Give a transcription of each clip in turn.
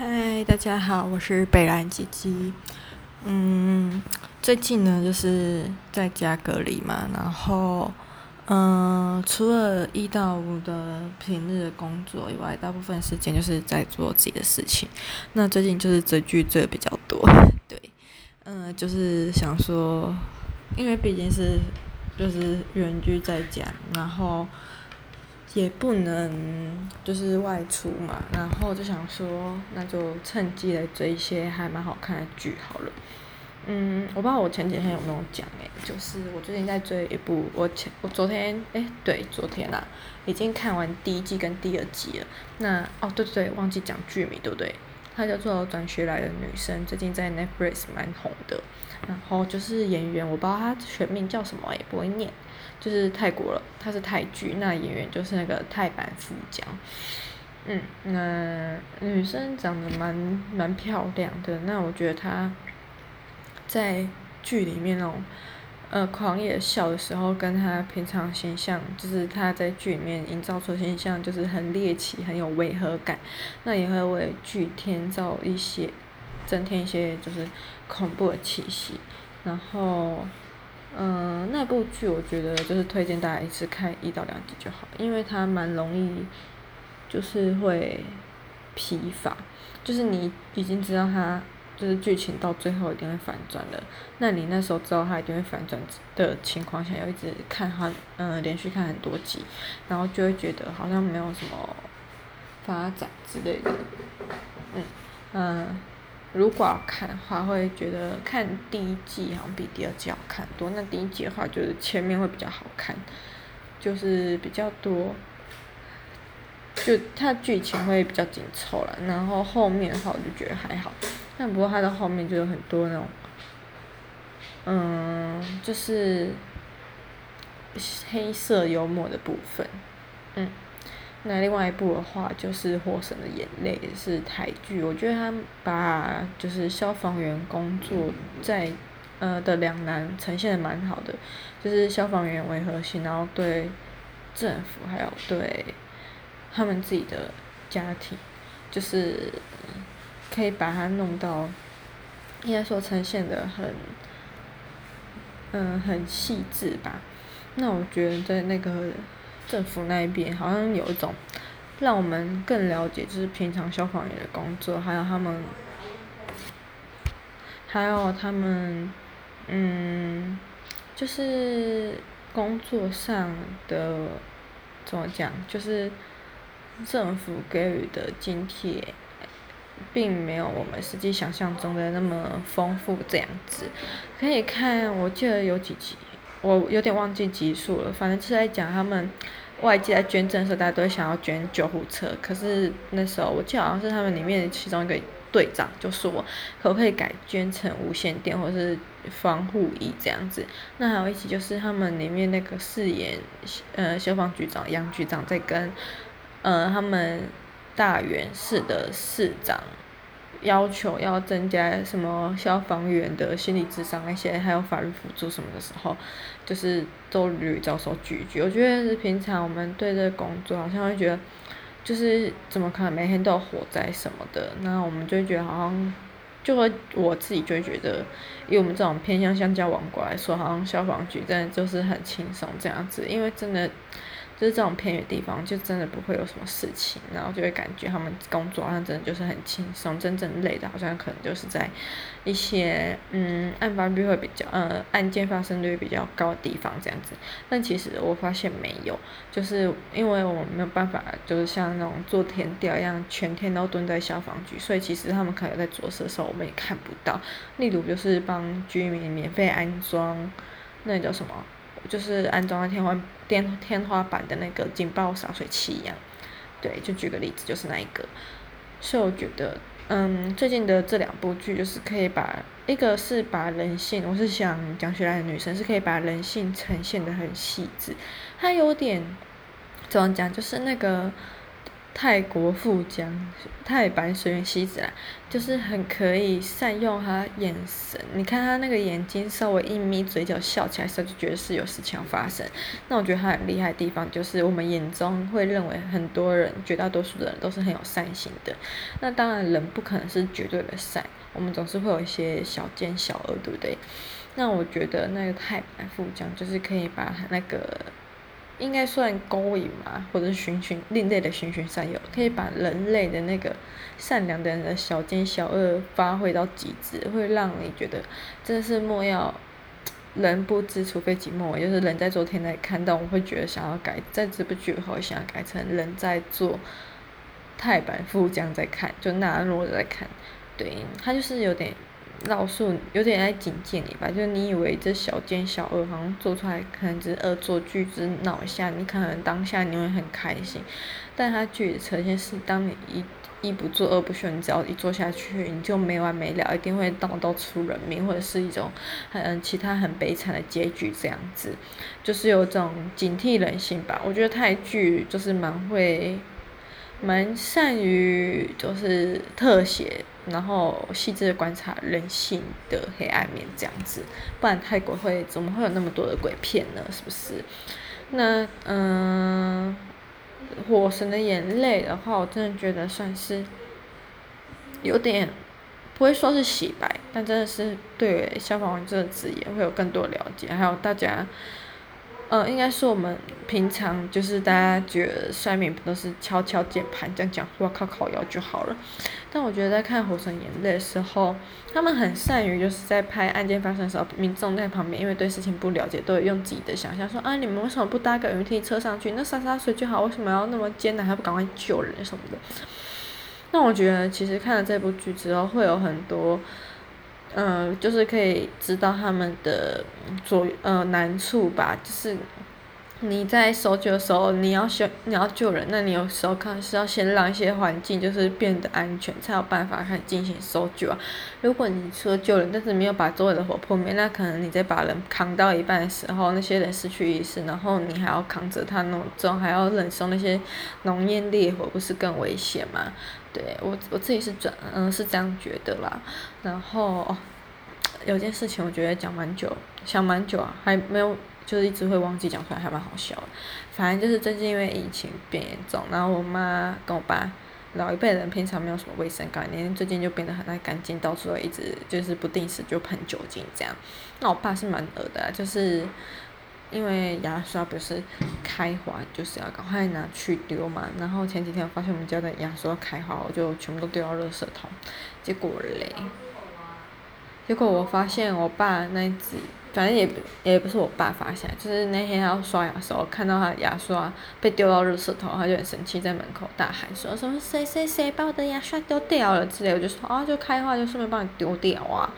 嗨，大家好，我是北兰吉吉。嗯，最近呢就是在家隔离嘛，然后嗯，除了一到五的平日的工作以外，大部分时间就是在做自己的事情。那最近就是追剧追的比较多，对，嗯，就是想说，因为毕竟是就是远距在家，然后。也不能就是外出嘛，然后就想说，那就趁机来追一些还蛮好看的剧好了。嗯，我不知道我前几天有没有讲诶，就是我最近在追一部，我前我昨天诶，对，昨天啦，已经看完第一季跟第二季了。那哦对对对，忘记讲剧名对不对？它叫做《转学来的女生》，最近在 Netflix 蛮红的。然后就是演员，我不知道她全名叫什么，也不会念。就是泰国了，它是泰剧，那演员就是那个泰版富江，嗯，那女生长得蛮蛮漂亮的，那我觉得她在剧里面那种呃狂野笑的时候，跟她平常形象，就是她在剧里面营造出形象，就是很猎奇，很有违和感，那也会为剧添造一些增添一些就是恐怖的气息，然后。嗯，那部剧我觉得就是推荐大家一次看一到两集就好，因为它蛮容易，就是会疲乏，就是你已经知道它就是剧情到最后一定会反转的，那你那时候知道它一定会反转的情况下，要一直看它，嗯，连续看很多集，然后就会觉得好像没有什么发展之类的，嗯嗯。如果要看的话，会觉得看第一季好像比第二季好看多。那第一季的话，就是前面会比较好看，就是比较多，就它剧情会比较紧凑了。然后后面的话，我就觉得还好。但不过它的后面就有很多那种，嗯，就是黑色幽默的部分，嗯。那另外一部的话就是《火神的眼泪》，是台剧。我觉得他把就是消防员工作在呃的两难呈现的蛮好的，就是消防员为核心，然后对政府还有对他们自己的家庭，就是可以把它弄到应该说呈现的很嗯很细致吧。那我觉得在那个。政府那一边好像有一种让我们更了解，就是平常消防员的工作，还有他们，还有他们，嗯，就是工作上的怎么讲，就是政府给予的津贴，并没有我们实际想象中的那么丰富，这样子可以看，我记得有几集。我有点忘记集数了，反正是在讲他们外界在捐赠的时候，大家都想要捐救护车。可是那时候我记得好像是他们里面其中一个队长就说，可不可以改捐成无线电或者是防护衣这样子？那还有一集就是他们里面那个饰演呃消防局长杨局长在跟呃他们大原市的市长。要求要增加什么消防员的心理智商那些，还有法律辅助什么的时候，就是都屡遭受拒绝。我觉得是平常我们对这个工作好像会觉得，就是怎么可能每天都有火灾什么的，那我们就觉得好像，就会我自己就觉得，以我们这种偏向乡郊王国来说，好像消防局真的就是很轻松这样子，因为真的。就是这种偏远地方，就真的不会有什么事情，然后就会感觉他们工作好像真的就是很轻松，真正累的好像可能就是在一些嗯案发率会比较呃案件发生率比较高的地方这样子。但其实我发现没有，就是因为我们没有办法，就是像那种做田调一样，全天都蹲在消防局，所以其实他们可能在做事的时候我们也看不到。例如就是帮居民免费安装，那叫什么？就是安装在天花天天花板的那个警报洒水器一样，对，就举个例子，就是那一个。所以我觉得，嗯，最近的这两部剧就是可以把，一个是把人性，我是想讲起来的女生是可以把人性呈现的很细致，它有点怎么讲，就是那个。泰国富江太白水原希子啦，就是很可以善用他眼神。你看他那个眼睛稍微一眯，嘴角笑起来时候，就觉得是有事情要发生。那我觉得他很厉害的地方，就是我们眼中会认为很多人，绝大多数的人都是很有善心的。那当然，人不可能是绝对的善，我们总是会有一些小奸小恶，对不对？那我觉得那个泰版富江就是可以把那个。应该算勾引嘛，或者是循循另类的循循善诱，可以把人类的那个善良的人的小奸小恶发挥到极致，会让你觉得真的是莫要人不知，除非己莫为，就是人在做天在看，到我会觉得想要改，在这部剧后想要改成人在做泰版富江在看，就纳若在看，对，他就是有点。老树有点在警戒你吧，就是你以为这小奸小恶好像做出来可能只是恶作剧，只是闹一下，你可能当下你会很开心，但他剧里呈现是，当你一一不做二不休，你只要一做下去，你就没完没了，一定会闹到出人命，或者是一种很其他很悲惨的结局这样子，就是有种警惕人性吧。我觉得泰剧就是蛮会，蛮善于就是特写。然后细致的观察人性的黑暗面，这样子，不然泰国会怎么会有那么多的鬼片呢？是不是？那嗯，《火神的眼泪》的话，我真的觉得算是有点不会说是洗白，但真的是对消防员这个职业会有更多了解，还有大家。嗯，应该是我们平常就是大家觉得酸民不都是敲敲键盘这样讲话靠靠腰就好了，但我觉得在看《火神眼泪》的时候，他们很善于就是在拍案件发生的时候，民众在旁边因为对事情不了解，都会用自己的想象说啊，你们为什么不搭个云梯车上去？那洒洒水就好，为什么要那么艰难，还不赶快救人什么的？那我觉得其实看了这部剧之后，会有很多。嗯，就是可以知道他们的左呃难处吧，就是你在搜救的时候，你要先你要救人，那你有时候可能是要先让一些环境就是变得安全，才有办法开始进行搜救啊。如果你说救人，但是没有把周围的火扑灭，那可能你在把人扛到一半的时候，那些人失去意识，然后你还要扛着他那种，还要忍受那些浓烟烈火，不是更危险吗？对我我自己是转嗯是这样觉得啦，然后，有件事情我觉得讲蛮久，想蛮久啊，还没有就是一直会忘记讲出来，还蛮好笑的。反正就是最近因为疫情变严重，然后我妈跟我爸老一辈人平常没有什么卫生概念，最近就变得很爱干净，到处都一直就是不定时就喷酒精这样。那我爸是蛮恶的，就是。因为牙刷不是开花，就是要赶快拿去丢嘛。然后前几天我发现我们家的牙刷开花，我就全部都丢到垃圾桶。结果嘞，结果我发现我爸那一只。反正也也不是我爸发现，就是那天他要刷牙的时候，看到他牙刷被丢到垃圾桶，他就很生气，在门口大喊说：“什么谁谁谁把我的牙刷丢掉了之类。”我就说：“啊，就开话就顺便帮你丢掉啊，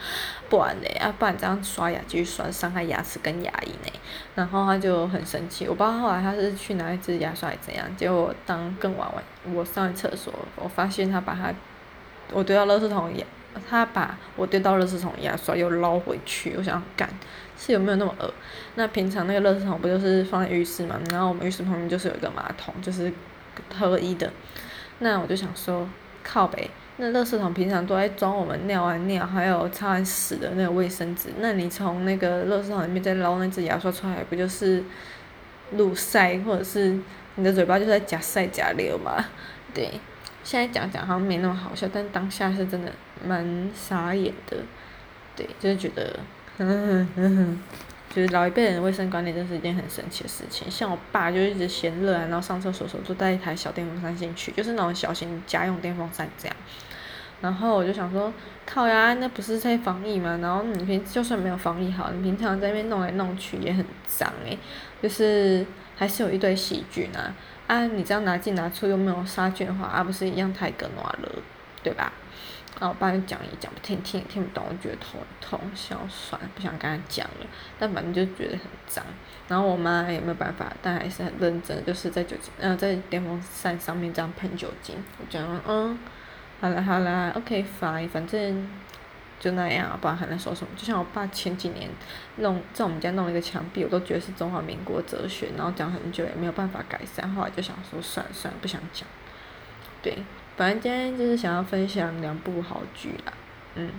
不然嘞，啊不然这样刷牙继续刷，伤害牙齿跟牙龈呢。”然后他就很生气，我不知道后来他是去拿一支牙刷还是怎样。结果当更晚晚我上厕所，我发现他把他我丢到垃圾桶里。他把我丢到垃圾桶牙刷又捞回去，我想干，是有没有那么恶？那平常那个垃圾桶不就是放在浴室嘛？然后我们浴室旁边就是有一个马桶，就是合一的。那我就想说，靠北，那垃圾桶平常都在装我们尿完尿还有擦完屎的那个卫生纸，那你从那个垃圾桶里面再捞那只牙刷出来，不就是露塞，或者是你的嘴巴就在假塞假流嘛？对。现在讲讲好像没那么好笑，但当下是真的蛮傻眼的，对，就是觉得，呵呵呵，就是老一辈人的卫生观念，真是一件很神奇的事情。像我爸就一直嫌热，然后上厕所时候就带一台小电风扇进去，就是那种小型家用电风扇这样。然后我就想说，靠呀，那不是在防疫吗？然后你平就算没有防疫好，你平常在那边弄来弄去也很脏诶，就是还是有一堆细菌啊。啊，你这样拿进拿出又没有杀菌的话，啊不是一样太隔暖了，对吧？然后我爸就讲也讲不听，听也听不懂，我觉得头痛，想算了，不想跟他讲了。但反正就觉得很脏。然后我妈也没有办法，但还是很认真，就是在酒精，呃，在电风扇上面这样喷酒精。我讲，嗯，好啦好啦，OK fine，反正。就那样，不然还能说什么？就像我爸前几年弄在我们家弄一个墙壁，我都觉得是中华民国哲学，然后讲很久也没有办法改善，后来就想说算了算了，不想讲。对，反正今天就是想要分享两部好剧啦，嗯。